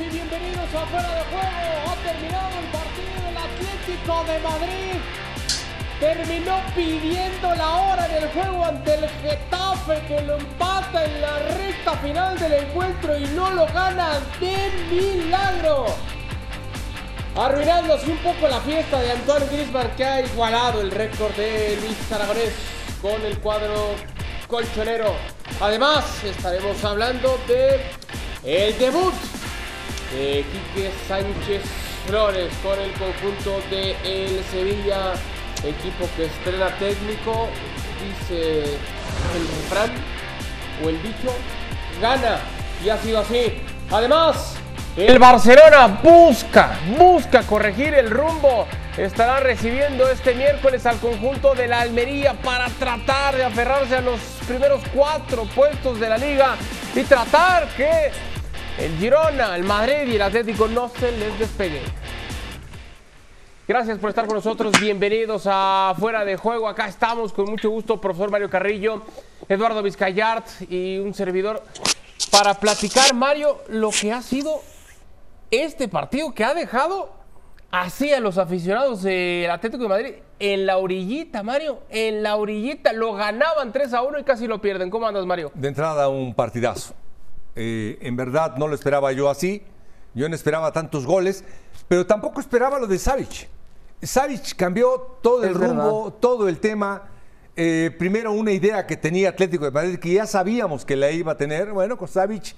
y bienvenidos a Fuera de Juego. Ha terminado el partido del Atlético de Madrid. Terminó pidiendo la hora del juego ante el Getafe que lo empata en la recta final del encuentro y no lo gana de milagro. Arruinándose un poco la fiesta de Antoine Griezmann que ha igualado el récord de Luis Aragonés con el cuadro colchonero. Además, estaremos hablando de el debut Quique Sánchez Flores con el conjunto de el Sevilla, equipo que estrena técnico, dice el refrán o el dicho, gana y ha sido así. Además, el Barcelona busca, busca corregir el rumbo. Estará recibiendo este miércoles al conjunto de la Almería para tratar de aferrarse a los primeros cuatro puestos de la liga y tratar que el Girona, el Madrid y el Atlético no se les despegue. Gracias por estar con nosotros. Bienvenidos a Fuera de Juego. Acá estamos con mucho gusto, profesor Mario Carrillo, Eduardo Vizcayart y un servidor para platicar, Mario, lo que ha sido este partido que ha dejado así a los aficionados del Atlético de Madrid en la orillita, Mario, en la orillita. Lo ganaban 3 a 1 y casi lo pierden. ¿Cómo andas, Mario? De entrada, un partidazo. Eh, en verdad no lo esperaba yo así. Yo no esperaba tantos goles, pero tampoco esperaba lo de Savic. Savic cambió todo el rumbo, verdad. todo el tema. Eh, primero una idea que tenía Atlético de Madrid, que ya sabíamos que la iba a tener. Bueno, con Savic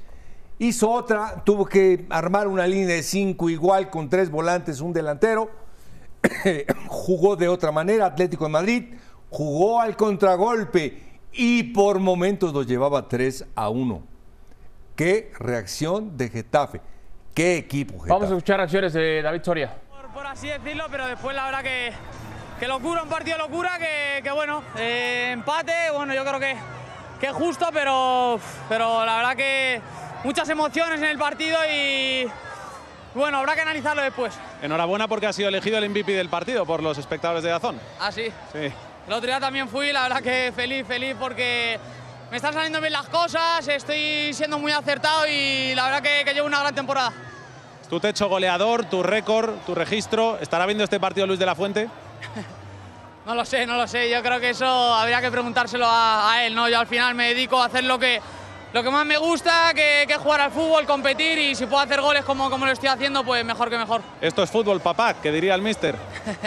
hizo otra, tuvo que armar una línea de cinco igual con tres volantes, un delantero. jugó de otra manera Atlético de Madrid, jugó al contragolpe y por momentos lo llevaba 3 a 1. Qué reacción de Getafe. Qué equipo Getafe. Vamos a escuchar acciones de David Soria. por, por así decirlo, pero después la verdad que, que locura, un partido de locura, que, que bueno, eh, empate, bueno, yo creo que, que justo, pero, pero la verdad que muchas emociones en el partido y bueno, habrá que analizarlo después. Enhorabuena porque ha sido elegido el MVP del partido por los espectadores de Dazón. Ah, sí. Sí. El otro día también fui, la verdad que feliz, feliz porque me están saliendo bien las cosas, estoy siendo muy acertado y la verdad que, que llevo una gran temporada. Tu techo goleador, tu récord, tu registro. ¿Estará viendo este partido Luis de la Fuente? No lo sé, no lo sé. Yo creo que eso habría que preguntárselo a, a él, ¿no? Yo al final me dedico a hacer lo que, lo que más me gusta, que, es jugar al fútbol, competir y si puedo hacer goles como, como lo estoy haciendo, pues mejor que mejor. Esto es fútbol, papá, que diría el mister.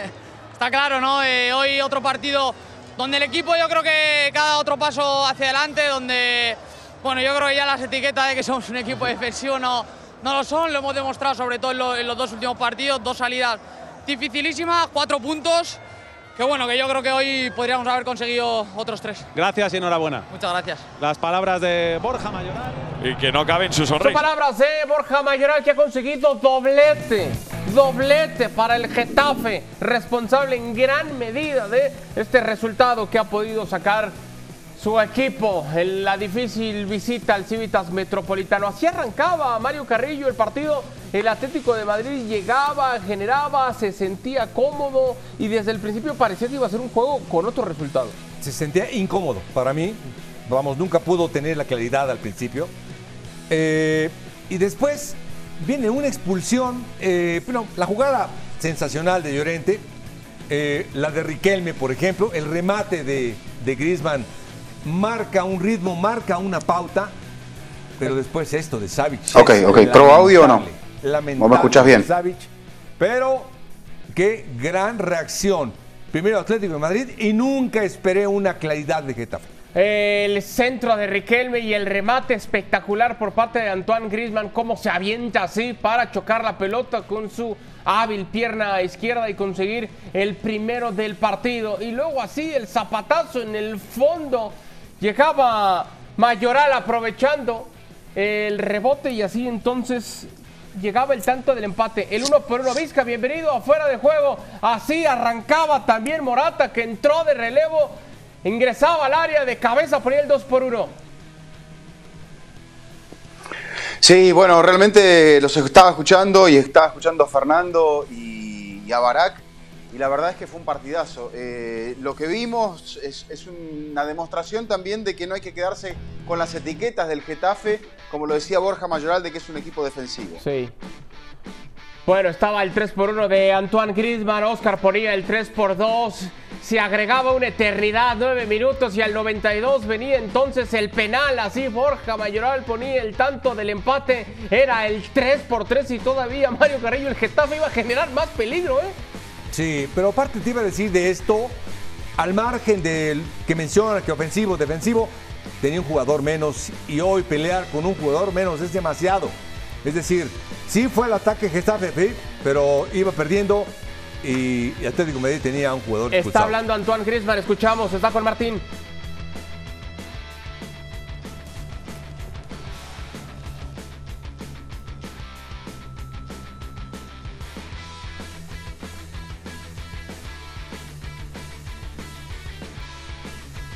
Está claro, ¿no? Eh, hoy otro partido donde el equipo yo creo que cada otro paso hacia adelante, donde, bueno, yo creo que ya las etiquetas de que somos un equipo defensivo no, no lo son, lo hemos demostrado sobre todo en, en los dos últimos partidos, dos salidas dificilísimas, cuatro puntos, que bueno, que yo creo que hoy podríamos haber conseguido otros tres. Gracias y enhorabuena. Muchas gracias. Las palabras de Borja Mayoral. Y que no cabe en su Son sonrisa. palabras de Borja Mayoral que ha conseguido doblete, doblete para el Getafe, responsable en gran medida de este resultado que ha podido sacar su equipo en la difícil visita al Civitas Metropolitano. Así arrancaba Mario Carrillo el partido. El Atlético de Madrid llegaba, generaba, se sentía cómodo y desde el principio parecía que iba a ser un juego con otro resultado. Se sentía incómodo para mí. Vamos, nunca pudo tener la claridad al principio. Eh, y después viene una expulsión. eh, bueno, la jugada sensacional de Llorente. eh, la de Riquelme, por ejemplo. El remate de, de Griezmann marca un ritmo, marca una pauta. Pero después esto de Savic. Ok, ok. ¿Pro audio o no? lamentable, ¿Vos me escuchás bien? Savic, pero qué gran reacción. Primero Atlético de Madrid y nunca esperé una claridad de Getafe. El centro de Riquelme y el remate espectacular por parte de Antoine Griezmann, cómo se avienta así para chocar la pelota con su hábil pierna izquierda y conseguir el primero del partido. Y luego así el zapatazo en el fondo. Llegaba Mayoral aprovechando el rebote y así entonces llegaba el tanto del empate. El uno por uno. Vizca, bienvenido afuera de juego. Así arrancaba también Morata que entró de relevo. Ingresaba al área de cabeza, ponía el 2 por 1. Sí, bueno, realmente los estaba escuchando y estaba escuchando a Fernando y a Barak. Y la verdad es que fue un partidazo. Eh, lo que vimos es, es una demostración también de que no hay que quedarse con las etiquetas del Getafe, como lo decía Borja Mayoral, de que es un equipo defensivo. Sí. Bueno, estaba el 3 por 1 de Antoine Griezmann, Oscar ponía el 3 por 2. Se agregaba una eternidad, 9 minutos y al 92 venía entonces el penal. Así Borja Mayoral ponía el tanto del empate. Era el 3 por 3 y todavía Mario Carrillo, el Getafe iba a generar más peligro, ¿eh? Sí, pero aparte te iba a decir de esto, al margen del que menciona que ofensivo, defensivo, tenía un jugador menos y hoy pelear con un jugador menos es demasiado. Es decir, sí fue el ataque Getafe, pero iba perdiendo y, Atlético Madrid tenía un jugador Está expulsado. hablando Antoine Griezmann, escuchamos, está con Martín.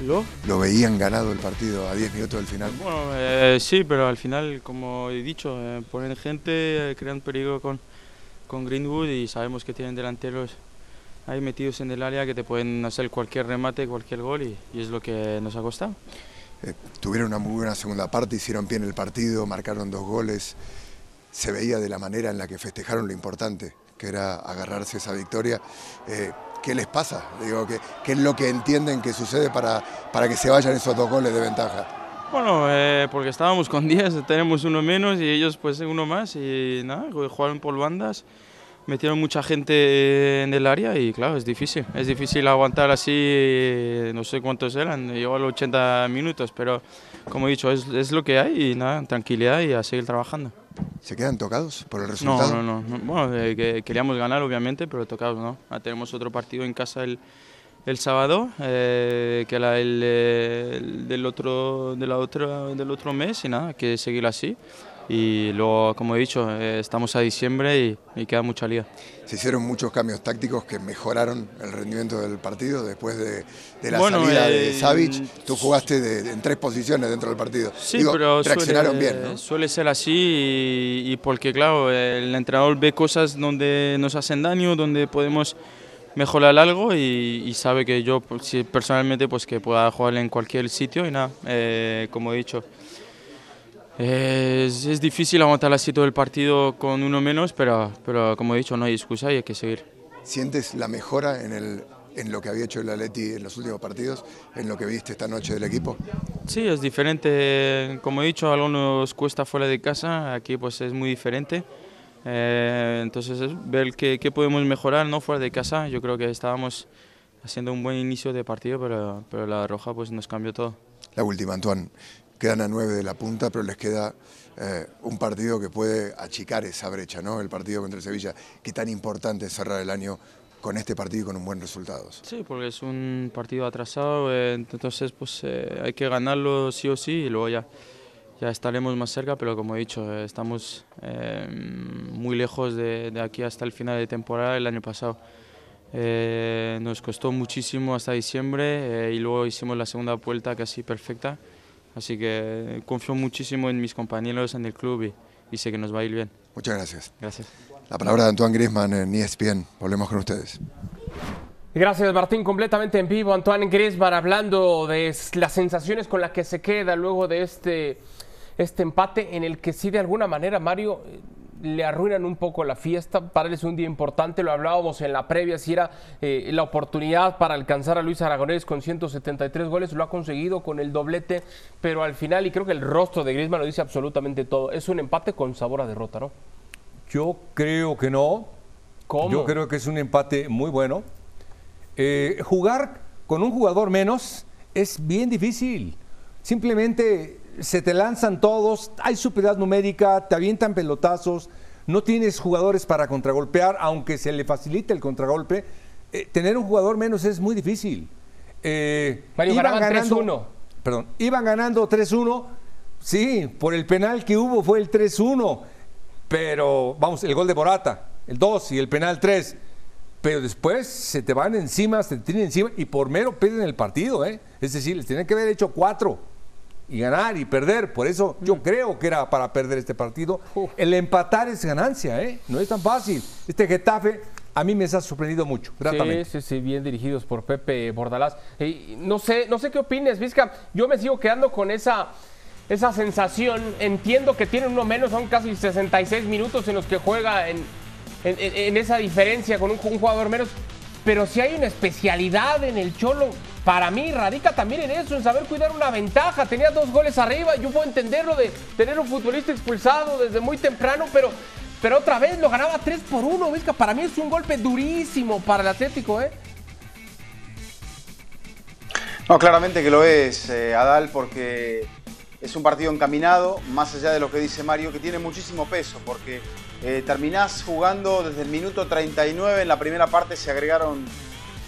¿Lo? Lo veían ganado el partido a 10 minutos del final. Bueno, eh, sí, pero al final, como he dicho, eh, ponen gente, eh, crean peligro con, con Greenwood y sabemos que tienen delanteros ahí metidos en el área que te pueden hacer cualquier remate, cualquier gol y, y es lo que nos ha costado. Eh, tuvieron una muy buena segunda parte, hicieron pie en el partido, marcaron dos goles. Se veía de la manera en la que festejaron lo importante, que era agarrarse esa victoria. ¿Qué les pasa? Digo, ¿qué, ¿Qué es lo que entienden que sucede para, para que se vayan esos dos goles de ventaja? Bueno, eh, porque estábamos con 10, tenemos uno menos y ellos pues uno más y nada, jugaron por bandas, metieron mucha gente en el área y claro, es difícil, es difícil aguantar así, no sé cuántos eran, llegó a los 80 minutos, pero como he dicho, es, es lo que hay y nada, tranquilidad y a seguir trabajando. ¿Se quedan tocados por el resultado? no, no, no. Bueno, eh, que queríamos ganar obviamente, pero tocados no. Ah, tenemos otro partido en casa el, el sábado, eh, que era el, eh, el del, otro, de la otra, del otro mes y nada, que seguir así. Y luego, como he dicho, eh, estamos a diciembre y, y queda mucha liga. Se hicieron muchos cambios tácticos que mejoraron el rendimiento del partido después de, de la Bueno, salida eh, de Savic. Tú jugaste de- en tres posiciones dentro del partido. Sí, Digo, pero reaccionaron suele, bien, ¿no? suele ser así y, y porque, claro, el entrenador ve cosas donde nos hacen daño, donde podemos mejorar algo y, y sabe que yo pues, personalmente pues que pueda jugar en cualquier sitio y nada, eh, como he dicho. Es, es difícil aguantar así todo el partido con uno menos, pero, pero como he dicho, no hay excusa y hay que seguir. ¿Sientes la mejora en, el, en lo que había hecho el Atleti en los últimos partidos, en lo que viste esta noche del equipo? Sí, es diferente. Como he dicho, a algunos cuesta fuera de casa, aquí pues es muy diferente. Eh, entonces, es ver qué, qué podemos mejorar ¿no? fuera de casa. Yo creo que estábamos haciendo un buen inicio de partido, pero, pero la roja pues nos cambió todo. La última, Antoine. Quedan a nueve de la punta, pero les queda eh, un partido que puede achicar esa brecha, ¿no? El partido contra el Sevilla. Qué tan importante es cerrar el año con este partido y con un buen resultado. Sí, porque es un partido atrasado, eh, entonces pues eh, hay que ganarlo sí o sí y luego ya, ya estaremos más cerca, pero como he dicho, eh, estamos muy lejos de, aquí hasta el final de temporada el año pasado. Nos costó muchísimo hasta diciembre y luego hicimos la segunda vuelta casi perfecta, así que confío muchísimo en mis compañeros, en el club y, y sé que nos va a ir bien. Muchas gracias. Gracias. La palabra de Antoine Griezmann en ESPN. Volvemos con ustedes. Gracias Martín, completamente en vivo. Antoine Griezmann hablando de las sensaciones con las que se queda luego de este, este empate en el que sí de alguna manera Mario eh, le arruinan un poco la fiesta. Para él es un día importante, lo hablábamos en la previa, si era eh, la oportunidad para alcanzar a Luis Aragonés con 173 goles, lo ha conseguido con el doblete, pero al final, y creo que el rostro de Griezmann lo dice absolutamente todo, es un empate con sabor a derrota, ¿no? Yo creo que no. ¿Cómo? Yo creo que es un empate muy bueno. Eh, jugar con un jugador menos es bien difícil. Simplemente se te lanzan todos, hay superioridad numérica, te avientan pelotazos, no tienes jugadores para contragolpear, aunque se le facilite el contragolpe. eh, tener un jugador menos es muy difícil. Eh, Mario, iban ganando- 3-1. Perdón, iban ganando 3-1. Sí, por el penal que hubo fue el 3-1. Pero, vamos, el gol de Morata, el 2 y el penal 3. Pero después se te van encima, se te tienen encima y por mero pierden el partido, ¿eh? Es decir, les tienen que haber hecho cuatro y ganar y perder. Por eso yo creo que era para perder este partido. El empatar es ganancia, ¿eh? No es tan fácil. Este Getafe a mí me ha sorprendido mucho, gratamente. Sí, sí, sí, bien dirigidos por Pepe Bordalás. Eh, no sé, no sé qué opines, Vizca. Yo me sigo quedando con esa, esa sensación. Entiendo que tienen uno menos, son casi 66 minutos en los que juega en, en, esa diferencia con un, jugador menos. Pero si hay una especialidad en el Cholo, para mí radica también en eso, en saber cuidar una ventaja. Tenía dos goles arriba, yo puedo entenderlo de tener un futbolista expulsado desde muy temprano, pero pero otra vez lo ganaba 3 por 1, Vizca. Para mí es un golpe durísimo para el Atlético, ¿eh? No, claramente que lo es, eh, Adal, porque es un partido encaminado, más allá de lo que dice Mario, que tiene muchísimo peso, porque eh, terminás jugando desde el minuto 39, en la primera parte se agregaron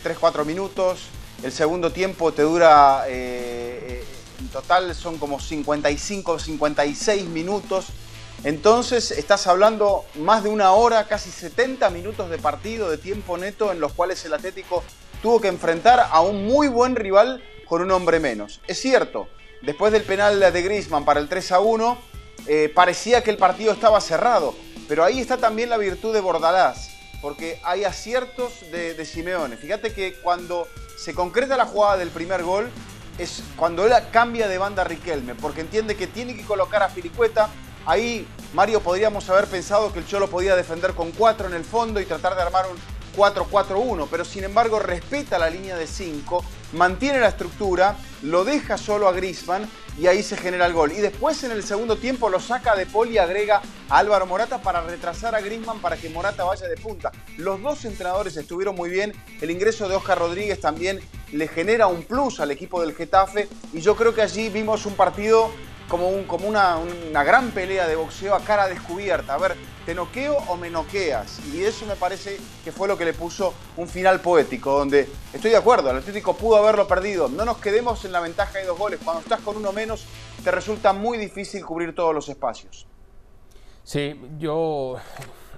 3-4 minutos, el segundo tiempo te dura, eh, en total son como 55, 56 minutos, entonces estás hablando más de una hora, casi 70 minutos de partido, de tiempo neto, en los cuales el Atlético tuvo que enfrentar a un muy buen rival con un hombre menos. Es cierto, después del penal de Griezmann para el 3 a 1, eh, parecía que el partido estaba cerrado, pero ahí está también la virtud de Bordalás, porque hay aciertos de, de Simeone. Fíjate que cuando se concreta la jugada del primer gol, es cuando él cambia de banda a Riquelme, porque entiende que tiene que colocar a Filicueta Ahí, Mario, podríamos haber pensado que el Cholo podía defender con 4 en el fondo y tratar de armar un 4-4-1, pero sin embargo respeta la línea de 5, mantiene la estructura, lo deja solo a Grisman y ahí se genera el gol. Y después en el segundo tiempo lo saca de Poli y agrega a Álvaro Morata para retrasar a Grisman para que Morata vaya de punta. Los dos entrenadores estuvieron muy bien, el ingreso de Oscar Rodríguez también le genera un plus al equipo del Getafe y yo creo que allí vimos un partido como, un, como una, una, gran pelea de boxeo a cara descubierta. A ver, ¿te noqueo o me noqueas? Y eso me parece que fue lo que le puso un final poético, donde estoy de acuerdo, el Atlético pudo haberlo perdido. No nos quedemos en la ventaja de dos goles. Cuando estás con uno menos, te resulta muy difícil cubrir todos los espacios. Sí, yo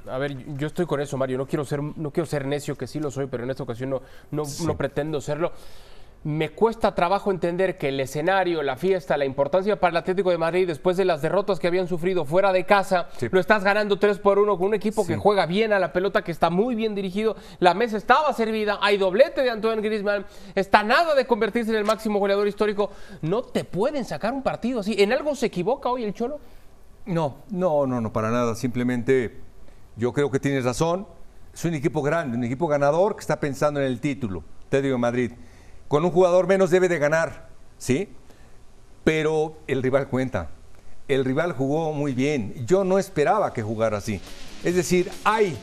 a ver, yo estoy con eso, Mario. No quiero ser, no quiero ser necio, que sí lo soy, pero en esta ocasión no, no, no pretendo serlo me cuesta trabajo entender que el escenario, la fiesta, la importancia para el Atlético de Madrid después de las derrotas que habían sufrido fuera de casa, lo estás ganando 3 por 1 con un equipo que juega bien a la pelota, que está muy bien dirigido, la mesa estaba servida, hay doblete de Antoine Griezmann, está nada de convertirse en el máximo goleador histórico, no te pueden sacar un partido así. ¿En algo se equivoca hoy el Cholo? No, no, no, no, para nada, simplemente yo creo que tienes razón, es un equipo grande, un equipo ganador que está pensando en el título, te digo Madrid con un jugador menos debe de ganar, ¿sí? Pero el rival cuenta. El rival jugó muy bien. Yo no esperaba que jugara así. Es decir, hay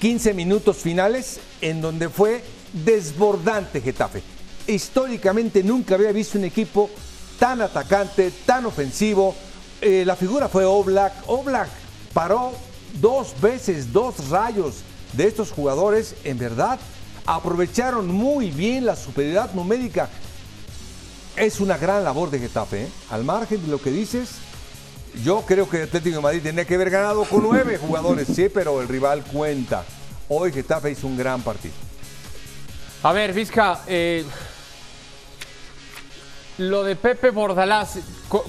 15 minutos finales en donde fue desbordante Getafe. Históricamente nunca había visto un equipo tan atacante, tan ofensivo. Eh, la figura fue Oblak. Oblak paró dos veces, dos rayos de estos jugadores. En verdad, aprovecharon muy bien la superioridad numérica. Es una gran labor de Getafe, ¿eh? al margen de lo que dices. Yo creo que Atlético de Madrid tenía que haber ganado con nueve jugadores, sí, pero el rival cuenta. Hoy Getafe hizo un gran partido. A ver, Vizca, eh, lo de Pepe Bordalás,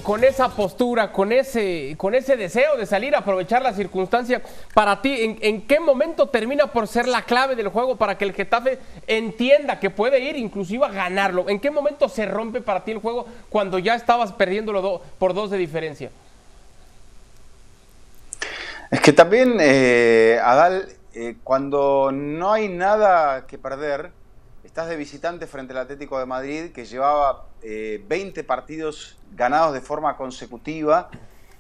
con, esa postura, con ese, con ese deseo de salir a aprovechar la circunstancia, para ti, ¿en, qué momento termina por ser la clave del juego para que el Getafe entienda que puede ir inclusive a ganarlo? ¿En qué momento se rompe para ti el juego cuando ya estabas perdiéndolo por dos de diferencia? Es que también, eh, Adal, eh, cuando no hay nada que perder, estás de visitante frente al Atlético de Madrid, que llevaba 20 eh, partidos ganados de forma consecutiva.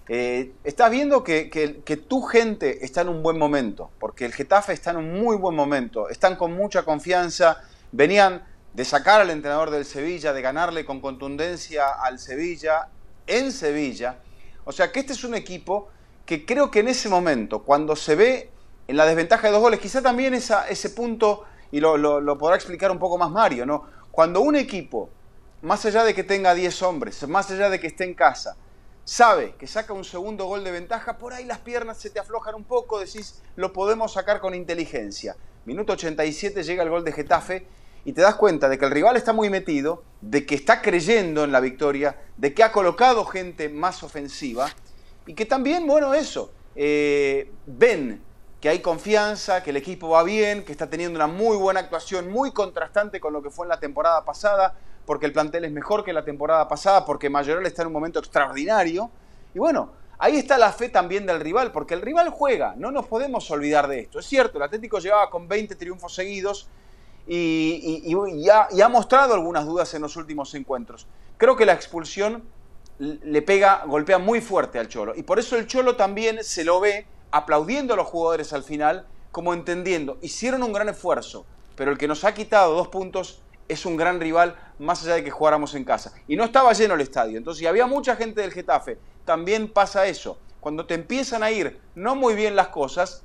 Eh, estás viendo que, tu gente está en un buen momento, porque el Getafe está en un muy buen momento. Están con mucha confianza. Venían de sacar al entrenador del Sevilla, de ganarle con contundencia al Sevilla en Sevilla. O sea que este es un equipo que creo que en ese momento, cuando se ve en la desventaja de dos goles, quizá también ese punto y lo, podrá explicar un poco más Mario, ¿no? Cuando un equipo, más allá de que tenga 10 hombres, más allá de que esté en casa, sabe que saca un segundo gol de ventaja, por ahí las piernas se te aflojan un poco, decís, lo podemos sacar con inteligencia. Minuto 87 llega el gol de Getafe y te das cuenta de que el rival está muy metido, de que está creyendo en la victoria, de que ha colocado gente más ofensiva y que también, bueno, eso, eh, ven que hay confianza, que el equipo va bien, que está teniendo una muy buena actuación, muy contrastante con lo que fue en la temporada pasada, porque el plantel es mejor que la temporada pasada, porque Mayoral está en un momento extraordinario. Y bueno, ahí está la fe también del rival, porque el rival juega, no nos podemos olvidar de esto. Es cierto, el Atlético llevaba con 20 triunfos seguidos y, ha, mostrado algunas dudas en los últimos encuentros. Creo que la expulsión le pega, golpea muy fuerte al Cholo. Y por eso el Cholo también se lo ve aplaudiendo a los jugadores al final, como entendiendo, hicieron un gran esfuerzo, pero el que nos ha quitado dos puntos es un gran rival, más allá de que jugáramos en casa. Y no estaba lleno el estadio, entonces había mucha gente del Getafe. También pasa eso. Cuando te empiezan a ir no muy bien las cosas,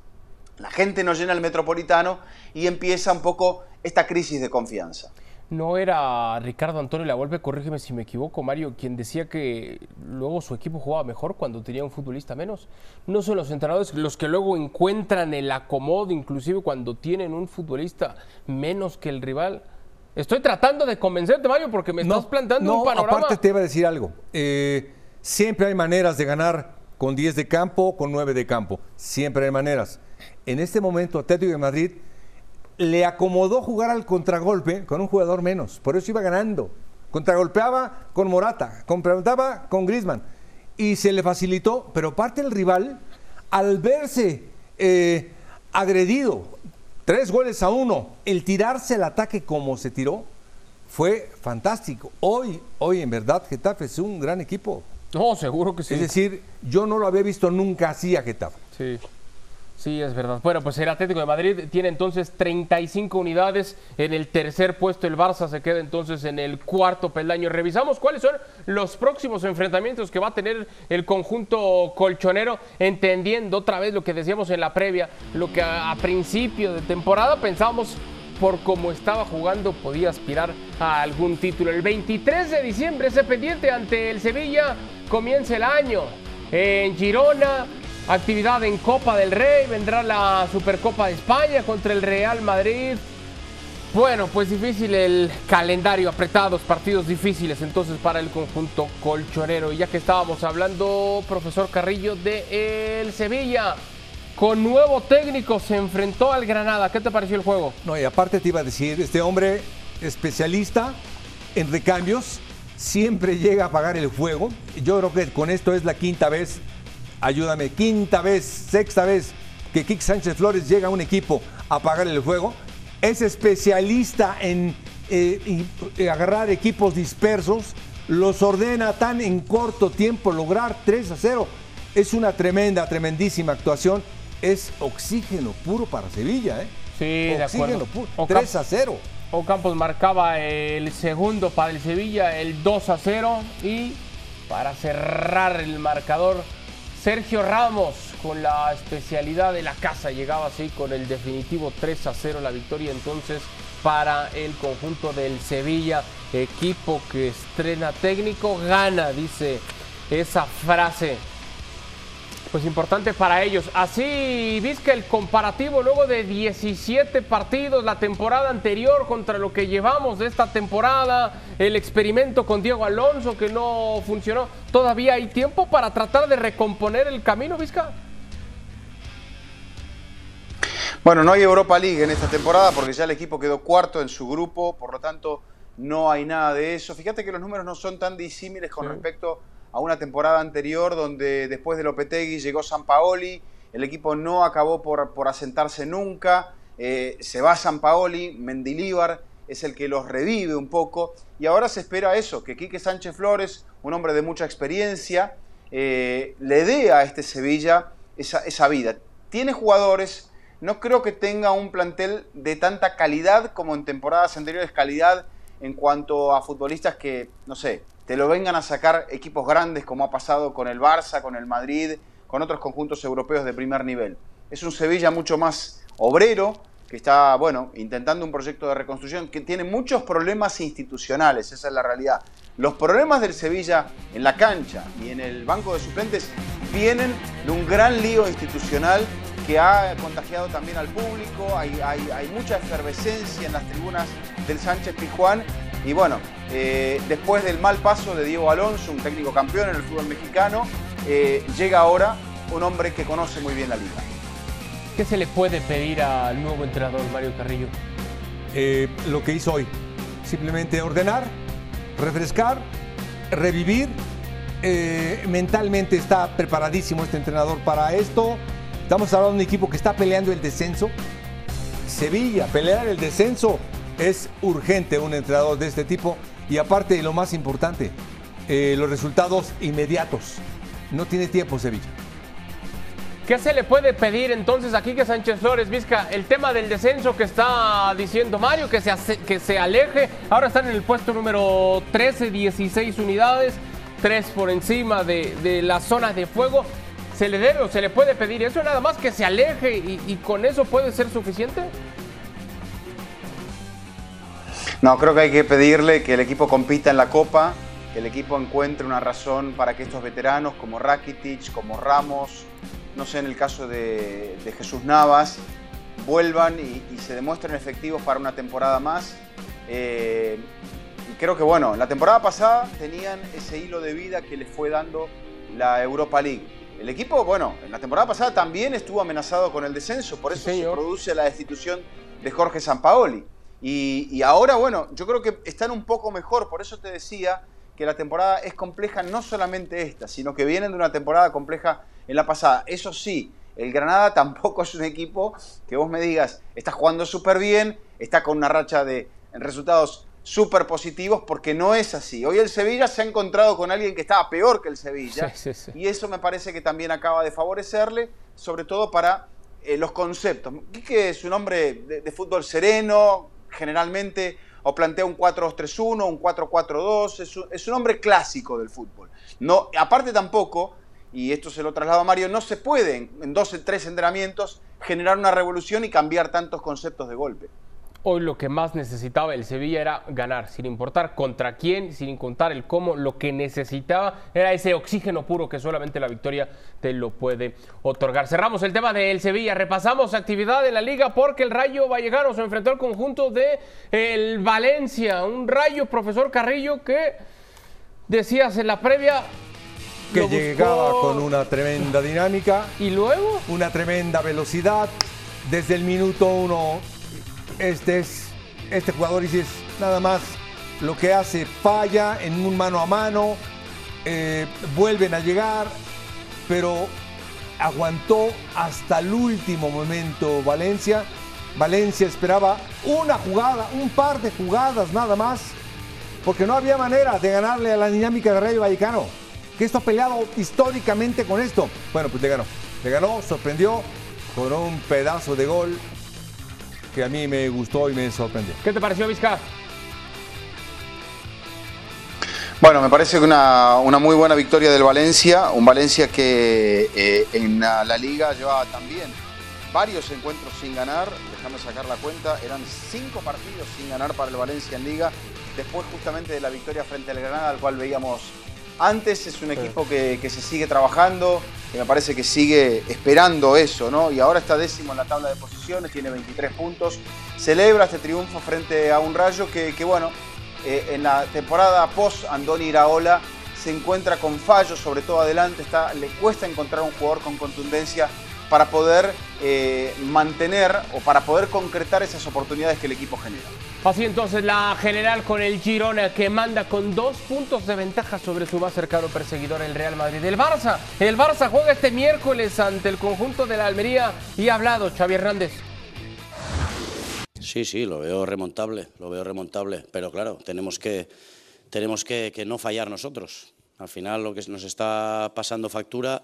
la gente no llena el metropolitano y empieza un poco esta crisis de confianza. No era Ricardo Antonio Lavolpe, corrígeme si me equivoco, Mario, quien decía que luego su equipo jugaba mejor cuando tenía un futbolista menos. No son los entrenadores los que luego encuentran el acomodo, inclusive cuando tienen un futbolista menos que el rival. Estoy tratando de convencerte, Mario, porque me estás planteando un panorama. Aparte te iba a decir algo. Eh, siempre hay maneras de ganar con 10 de campo, con 9 de campo. Siempre hay maneras. En este momento, Atlético de Madrid le acomodó jugar al contragolpe con un jugador menos. Por eso iba ganando. Contragolpeaba con Morata, contragolpeaba con Grisman. Y se le facilitó, pero parte el rival, al verse eh, agredido, tres goles a uno, el tirarse el ataque como se tiró, fue fantástico. Hoy, hoy en verdad, Getafe es un gran equipo. No, seguro que sí. Es decir, yo no lo había visto nunca así a Getafe. Sí. Sí, es verdad. Bueno, pues el Atlético de Madrid tiene entonces 35 unidades en el tercer puesto. El Barça se queda entonces en el cuarto peldaño. Revisamos cuáles son los próximos enfrentamientos que va a tener el conjunto colchonero, entendiendo otra vez lo que decíamos en la previa, lo que a, principio de temporada pensábamos por cómo estaba jugando podía aspirar a algún título. El 23 de diciembre ese pendiente ante el Sevilla comienza el año. En Girona Actividad en Copa del Rey, vendrá la Supercopa de España contra el Real Madrid. Bueno, pues difícil el calendario, apretados, partidos difíciles entonces para el conjunto colchonero. Y ya que estábamos hablando, profesor Carrillo, de el Sevilla, con nuevo técnico se enfrentó al Granada. ¿Qué te pareció el juego? No, y aparte te iba a decir, este hombre especialista en recambios, siempre llega a apagar el juego. Yo creo que con esto es la quinta vez ayúdame, quinta vez, sexta vez que Kik Sánchez Flores llega a un equipo a pagar el juego. Es especialista en eh, eh, agarrar equipos dispersos, los ordena tan en corto tiempo, lograr 3 a 0. Es una tremenda, tremendísima actuación. Es oxígeno puro para Sevilla, ¿eh? Sí, de acuerdo. Puro, 3 a 0. Ocampos marcaba el segundo para el Sevilla, el 2 a 0 y para cerrar el marcador Sergio Ramos con la especialidad de la casa. Llegaba así con el definitivo 3 a 0 la victoria entonces para el conjunto del Sevilla, equipo que estrena técnico, gana, dice esa frase pues importante para ellos. Así, que el comparativo luego de 17 partidos la temporada anterior contra lo que llevamos de esta temporada, el experimento con Diego Alonso que no funcionó, ¿todavía hay tiempo para tratar de recomponer el camino, Vizca? Bueno, no hay Europa League en esta temporada porque ya el equipo quedó cuarto en su grupo, por lo tanto no hay nada de eso. Fíjate que los números no son tan disímiles con respecto a una temporada anterior donde después de Lopetegui llegó San Paoli, el equipo no acabó por, por asentarse nunca, eh, se va San Paoli, Mendilíbar es el que los revive un poco y ahora se espera eso, que Quique Sánchez Flores, un hombre de mucha experiencia, eh, le dé a este Sevilla esa, esa vida. Tiene jugadores, no creo que tenga un plantel de tanta calidad como en temporadas anteriores, calidad en cuanto a futbolistas que, no sé, te lo vengan a sacar equipos grandes como ha pasado con el Barça, con el Madrid, con otros conjuntos europeos de primer nivel. Es un Sevilla mucho más obrero, que está, bueno, intentando un proyecto de reconstrucción que tiene muchos problemas institucionales, esa es la realidad. Los problemas del Sevilla en la cancha y en el banco de suplentes vienen de un gran lío institucional que ha contagiado también al público, hay, hay mucha efervescencia en las tribunas del Sánchez Pijuán y bueno, eh, después del mal paso de Diego Alonso, un técnico campeón en el fútbol mexicano, eh, llega ahora un hombre que conoce muy bien la liga. ¿Qué se le puede pedir al nuevo entrenador Mario Carrillo? Eh, lo que hizo hoy. Simplemente ordenar, refrescar, revivir. Eh, mentalmente está preparadísimo este entrenador para esto. Estamos hablando de un equipo que está peleando el descenso. Sevilla, pelear el descenso es urgente un entrenador de este tipo. Y aparte, lo más importante, eh, los resultados inmediatos. No tiene tiempo Sevilla. ¿Qué se le puede pedir entonces aquí que Sánchez Flores, Vizca? El tema del descenso que está diciendo Mario, que se, que se aleje. Ahora están en el puesto número 13, 16 unidades, 3 por encima de, de la zona de fuego. ¿Se le debe o se le puede pedir eso? Nada más que se aleje y con eso puede ser suficiente. No, creo que hay que pedirle que el equipo compita en la Copa, que el equipo encuentre una razón para que estos veteranos como Rakitic, como Ramos, no sé en el caso de, de Jesús Navas, vuelvan y, y se demuestren efectivos para una temporada más. Eh, y creo que bueno, en la temporada pasada tenían ese hilo de vida que les fue dando la Europa League. El equipo, bueno, en la temporada pasada también estuvo amenazado con el descenso, por eso se produce la destitución de Jorge Sampaoli. Y, y ahora, bueno, yo creo que están un poco mejor, por eso te decía que la temporada es compleja, no solamente esta, sino que vienen de una temporada compleja en la pasada. Eso sí, el Granada tampoco es un equipo que vos me digas, está jugando súper bien, está con una racha de resultados súper positivos, porque no es así. Hoy el Sevilla se ha encontrado con alguien que estaba peor que el Sevilla, Sí, sí, sí. y eso me parece que también acaba de favorecerle, sobre todo para eh, los conceptos. Quique es un hombre de, de fútbol sereno, generalmente, o plantea un 4-2-3-1, un 4-4-2, es, es un hombre clásico del fútbol. No, aparte tampoco, y esto se lo traslado a Mario, no se puede en, en dos o tres entrenamientos generar una revolución y cambiar tantos conceptos de golpe. Hoy lo que más necesitaba el Sevilla era ganar, sin importar contra quién, sin contar el cómo, lo que necesitaba era ese oxígeno puro que solamente la victoria te lo puede otorgar. Cerramos el tema del Sevilla, repasamos actividad en la liga porque el Rayo Vallecano se enfrentó al conjunto de el Valencia, un Rayo profesor Carrillo que decías en la previa Que lo buscó llegaba con una tremenda dinámica. y luego una tremenda velocidad. Desde el minuto uno, este es este jugador y si es nada más lo que hace, falla en un mano a mano, eh, vuelven a llegar, pero aguantó hasta el último momento Valencia. Valencia esperaba una jugada, un par de jugadas nada más, porque no había manera de ganarle a la dinámica de Rayo Vallecano, que esto ha peleado históricamente con esto. Bueno, pues le ganó, le ganó, sorprendió con un pedazo de gol que a mí me gustó y me sorprendió. ¿qué te pareció Vizca? Bueno, me parece que una, una muy buena victoria del Valencia, un Valencia que eh, en la, la liga llevaba también varios encuentros sin ganar, déjame sacar la cuenta, eran cinco partidos sin ganar para el Valencia en liga, después justamente de la victoria frente al Granada, al cual veíamos antes, es un equipo que, que se sigue trabajando, que me parece que sigue esperando eso, ¿no? Y ahora está décimo en la tabla de posiciones, tiene 23 puntos, celebra este triunfo frente a un Rayo que, que bueno, eh, en la temporada post Andoni Iraola se encuentra con fallos, sobre todo adelante, está, le cuesta encontrar un jugador con contundencia para poder eh, mantener o para poder concretar esas oportunidades que el equipo genera. Así entonces la general con el Girona que manda con dos puntos de ventaja sobre su más cercano perseguidor, el Real Madrid. El Barça, el Barça juega este miércoles ante el conjunto de la Almería y ha hablado Xavi Hernández. Sí, sí, lo veo remontable, lo veo remontable, pero claro, tenemos que, tenemos que, que no fallar nosotros. Al final lo que nos está pasando factura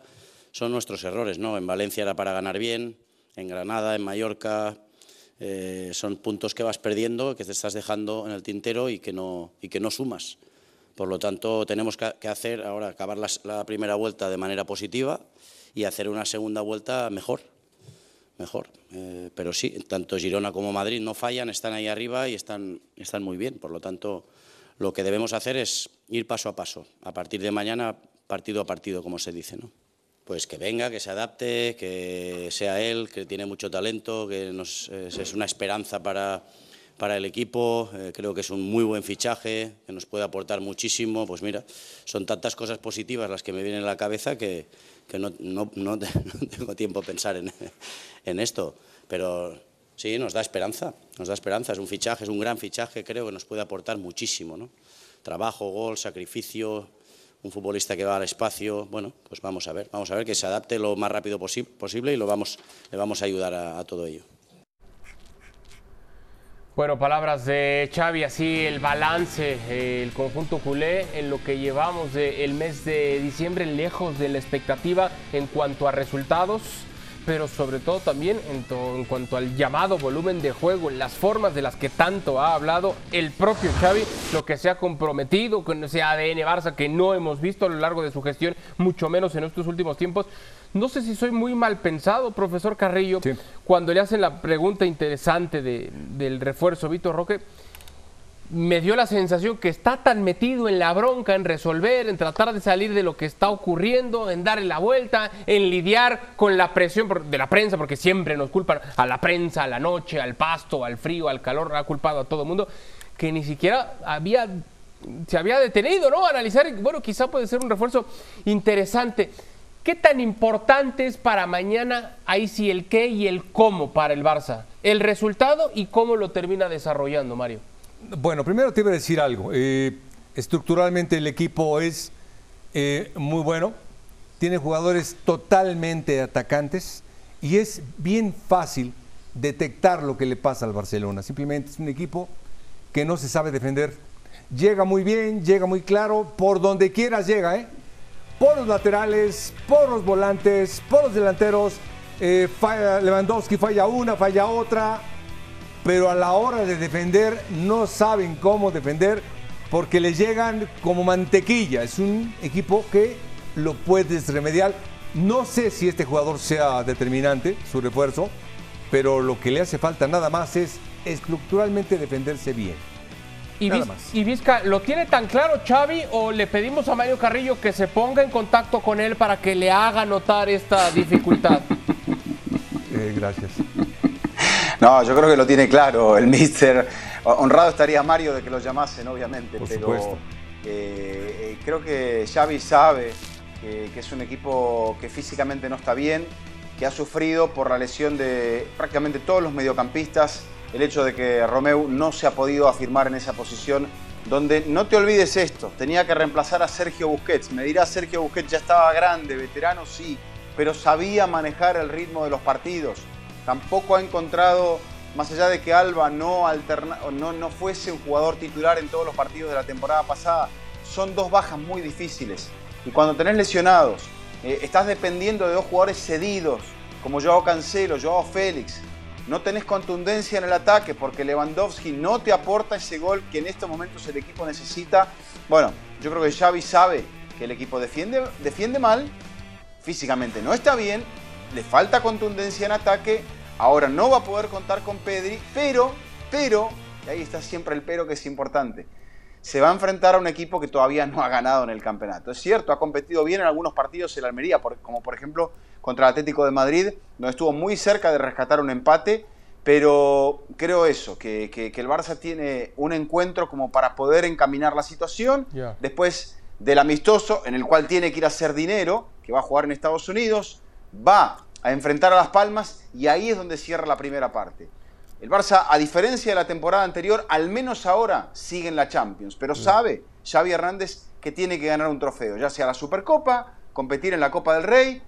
son nuestros errores, ¿no? En Valencia era para ganar bien, en Granada, en Mallorca, eh, son puntos que vas perdiendo, que te estás dejando en el tintero y que no, y que no sumas. Por lo tanto, tenemos que hacer ahora acabar la primera vuelta de manera positiva y hacer una segunda vuelta mejor mejor. Eh, pero sí, tanto Girona como Madrid no fallan, están ahí arriba y están, están muy bien. Por lo tanto, lo que debemos hacer es ir paso a paso. A partir de mañana, partido a partido, como se dice, ¿no? Pues que venga, que se adapte, que sea él, que tiene mucho talento, que nos, es, una esperanza para, para el equipo, eh, creo que es un muy buen fichaje, que nos puede aportar muchísimo. Pues mira, son tantas cosas positivas las que me vienen a la cabeza que, que no, no, no, tengo tiempo a pensar en, en esto. Pero sí, nos da esperanza, nos da esperanza. Es un fichaje, es un gran fichaje, creo que nos puede aportar muchísimo. ¿no? Trabajo, gol, sacrificio, un futbolista que va al espacio. Bueno, pues vamos a ver, vamos a ver que se adapte lo más rápido posible y lo vamos, le vamos a ayudar a todo ello. Bueno, palabras de Xavi, así el balance, el conjunto culé en lo que llevamos del mes de diciembre, lejos de la expectativa en cuanto a resultados, pero sobre todo también en, en, cuanto al llamado volumen de juego, en las formas de las que tanto ha hablado el propio Xavi, lo que se ha comprometido con ese ADN Barça que no hemos visto a lo largo de su gestión, mucho menos en estos últimos tiempos. No sé si soy muy mal pensado, profesor Carrillo, cuando le hacen la pregunta interesante del refuerzo Víctor Roque. Me dio la sensación que está tan metido en la bronca, en resolver, en tratar de salir de lo que está ocurriendo, en darle la vuelta, en lidiar con la presión de la prensa, porque siempre nos culpan a la prensa, a la noche, al pasto, al frío, al calor, ha culpado a todo el mundo, que ni siquiera había, se había detenido, ¿no? Analizar, bueno, quizá puede ser un refuerzo interesante. ¿Qué tan importante es para mañana ahí sí el qué y el cómo para el Barça? El resultado y cómo lo termina desarrollando, Mario. Bueno, primero te iba a decir algo. Eh, estructuralmente el equipo es eh, muy bueno, tiene jugadores totalmente atacantes y es bien fácil detectar lo que le pasa al Barcelona. Simplemente es un equipo que no se sabe defender. Llega muy bien, llega muy claro, por donde quieras llega, ¿eh? por los laterales, por los volantes, por los delanteros. Eh, Lewandowski falla una, falla otra, pero a la hora de defender no saben cómo defender porque le llegan como mantequilla. Es un equipo que lo puedes remediar. No sé si este jugador sea determinante, su refuerzo, pero lo que le hace falta nada más es estructuralmente defenderse bien. Y, Vizca, ¿lo tiene tan claro Xavi o le pedimos a Mario Carrillo que se ponga en contacto con él para que le haga notar esta dificultad? Eh, gracias. No, yo creo que lo tiene claro el mister. Honrado estaría Mario de que lo llamasen, obviamente, pero eh, eh, creo que Xavi sabe que, que es un equipo que físicamente no está bien, que ha sufrido por la lesión de prácticamente todos los mediocampistas el hecho de que Romeu no se ha podido afirmar en esa posición donde no te olvides esto, tenía que reemplazar a Sergio Busquets. Me dirá Sergio Busquets ya estaba grande, veterano sí, pero sabía manejar el ritmo de los partidos. Tampoco ha encontrado, más allá de que Alba no, alterna, no, no fuese un jugador titular en todos los partidos de la temporada pasada, son dos bajas muy difíciles. Y cuando tenés lesionados, eh, estás dependiendo de dos jugadores cedidos, como Joao Cancelo, Joao Félix, no tenés contundencia en el ataque porque Lewandowski no te aporta ese gol que en estos momentos el equipo necesita. Bueno, yo creo que Xavi sabe que el equipo defiende, defiende mal, físicamente no está bien, le falta contundencia en ataque, ahora no va a poder contar con Pedri, pero, pero, y ahí está siempre el pero que es importante, se va a enfrentar a un equipo que todavía no ha ganado en el campeonato. Es cierto, ha competido bien en algunos partidos en Almería, como por ejemplo contra el Atlético de Madrid, donde estuvo muy cerca de rescatar un empate, pero creo eso, que, el Barça tiene un encuentro como para poder encaminar la situación, después del amistoso, en el cual tiene que ir a hacer dinero, que va a jugar en Estados Unidos, va a enfrentar a Las Palmas y ahí es donde cierra la primera parte. El Barça, a diferencia de la temporada anterior, al menos ahora sigue en la Champions, pero sabe Xavi Hernández que tiene que ganar un trofeo, ya sea la Supercopa, competir en la Copa del Rey.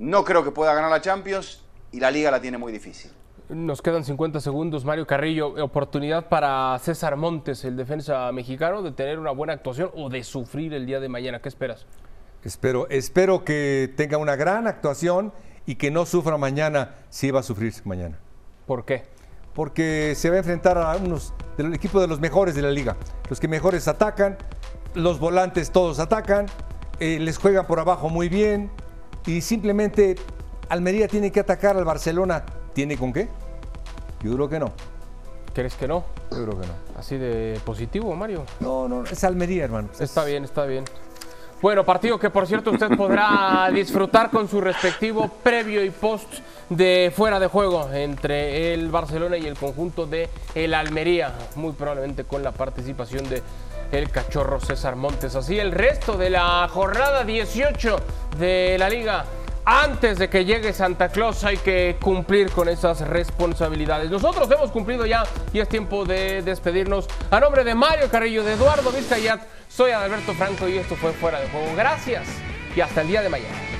No creo que pueda ganar la Champions y la Liga la tiene muy difícil. Nos quedan 50 segundos, Mario Carrillo. Oportunidad para César Montes, el defensa mexicano, de tener una buena actuación o de sufrir el día de mañana. ¿Qué esperas? Espero, espero que tenga una gran actuación y que no sufra mañana si va a sufrir mañana. ¿Por qué? porque se va a enfrentar a unos del equipo de los mejores de la liga. Los que mejores atacan, los volantes todos atacan, eh, les juegan por abajo muy bien y simplemente Almería tiene que atacar al Barcelona. ¿Tiene con qué? Yo creo que no. ¿Crees que no? Yo creo que no. ¿Así de positivo, Mario? No, no, es Almería, hermano. Está bien, está bien. Bueno, partido que por cierto usted podrá disfrutar con su respectivo previo y post de fuera de juego entre el Barcelona y el conjunto de el Almería, muy probablemente con la participación de el cachorro César Montes. Así el resto de la jornada 18 de la liga. Antes de que llegue Santa Claus hay que cumplir con esas responsabilidades. Nosotros hemos cumplido ya y es tiempo de despedirnos. A nombre de Mario Carrillo, de Eduardo Vizcayat, soy Adalberto Franco y esto fue Fuera de Juego. Gracias y hasta el día de mañana.